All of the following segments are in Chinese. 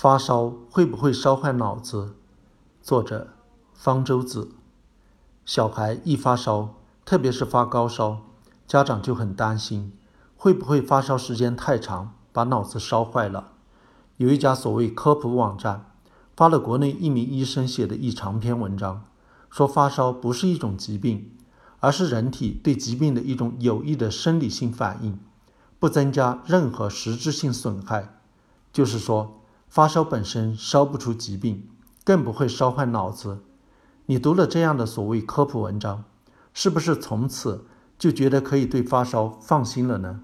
发烧会不会烧坏脑子？作者：方舟子。小孩一发烧，特别是发高烧，家长就很担心，会不会发烧时间太长，把脑子烧坏了？有一家所谓科普网站发了国内一名医生写的一长篇文章，说发烧不是一种疾病，而是人体对疾病的一种有益的生理性反应，不增加任何实质性损害。就是说。发烧本身烧不出疾病，更不会烧坏脑子。你读了这样的所谓科普文章，是不是从此就觉得可以对发烧放心了呢？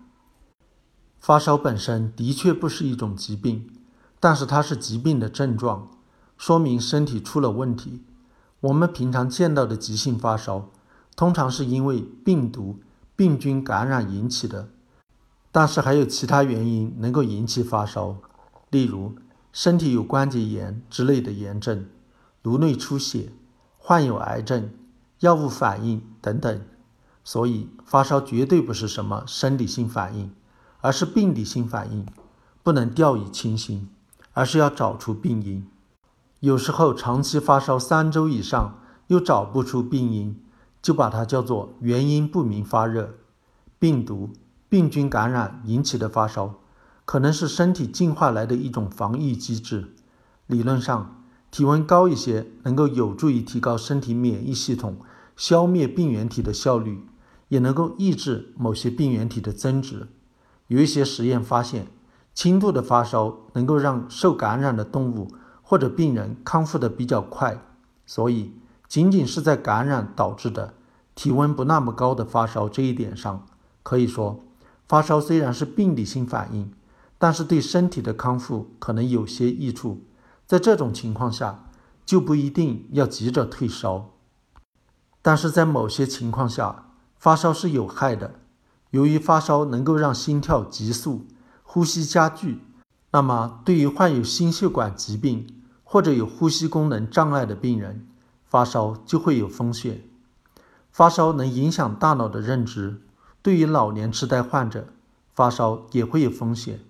发烧本身的确不是一种疾病，但是它是疾病的症状，说明身体出了问题。我们平常见到的急性发烧，通常是因为病毒、病菌感染引起的，但是还有其他原因能够引起发烧，例如。身体有关节炎之类的炎症，颅内出血，患有癌症，药物反应等等，所以发烧绝对不是什么生理性反应，而是病理性反应，不能掉以轻心，而是要找出病因。有时候长期发烧三周以上又找不出病因，就把它叫做原因不明发热，病毒、病菌感染引起的发烧。可能是身体进化来的一种防御机制。理论上，体温高一些能够有助于提高身体免疫系统消灭病原体的效率，也能够抑制某些病原体的增殖。有一些实验发现，轻度的发烧能够让受感染的动物或者病人康复的比较快。所以，仅仅是在感染导致的体温不那么高的发烧这一点上，可以说，发烧虽然是病理性反应。但是对身体的康复可能有些益处，在这种情况下就不一定要急着退烧。但是在某些情况下，发烧是有害的。由于发烧能够让心跳急速、呼吸加剧，那么对于患有心血管疾病或者有呼吸功能障碍的病人，发烧就会有风险。发烧能影响大脑的认知，对于老年痴呆患者，发烧也会有风险。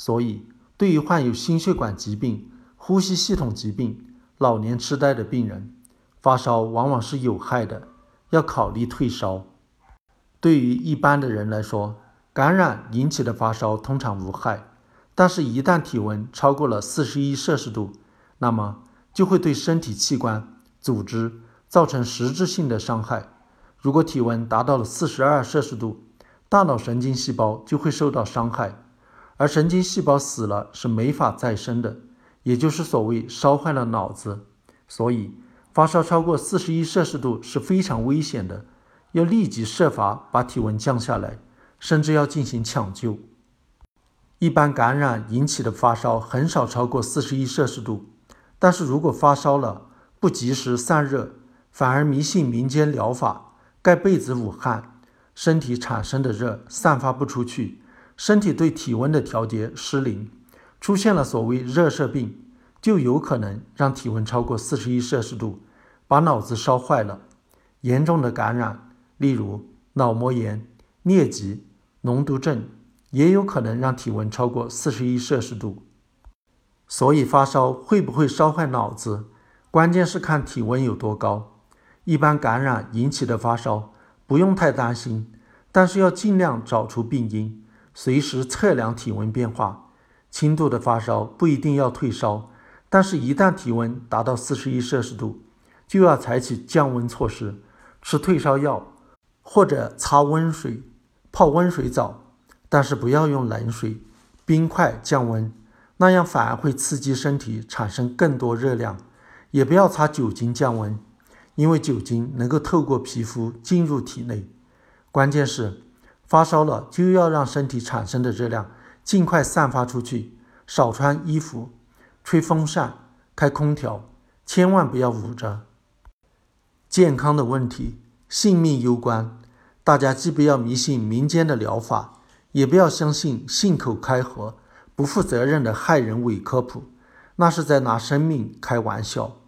所以，对于患有心血管疾病、呼吸系统疾病、老年痴呆的病人，发烧往往是有害的，要考虑退烧。对于一般的人来说，感染引起的发烧通常无害，但是，一旦体温超过了四十一摄氏度，那么就会对身体器官、组织造成实质性的伤害。如果体温达到了四十二摄氏度，大脑神经细胞就会受到伤害。而神经细胞死了是没法再生的，也就是所谓烧坏了脑子。所以发烧超过四十一摄氏度是非常危险的，要立即设法把体温降下来，甚至要进行抢救。一般感染引起的发烧很少超过四十一摄氏度，但是如果发烧了不及时散热，反而迷信民间疗法，盖被子捂汗，身体产生的热散发不出去。身体对体温的调节失灵，出现了所谓热射病，就有可能让体温超过四十一摄氏度，把脑子烧坏了。严重的感染，例如脑膜炎、疟疾、脓毒症，也有可能让体温超过四十一摄氏度。所以发烧会不会烧坏脑子，关键是看体温有多高。一般感染引起的发烧不用太担心，但是要尽量找出病因。随时测量体温变化，轻度的发烧不一定要退烧，但是，一旦体温达到四十一摄氏度，就要采取降温措施，吃退烧药或者擦温水、泡温水澡，但是不要用冷水、冰块降温，那样反而会刺激身体产生更多热量。也不要擦酒精降温，因为酒精能够透过皮肤进入体内。关键是。发烧了就要让身体产生的热量尽快散发出去，少穿衣服，吹风扇，开空调，千万不要捂着。健康的问题，性命攸关，大家既不要迷信民间的疗法，也不要相信信口开河、不负责任的害人伪科普，那是在拿生命开玩笑。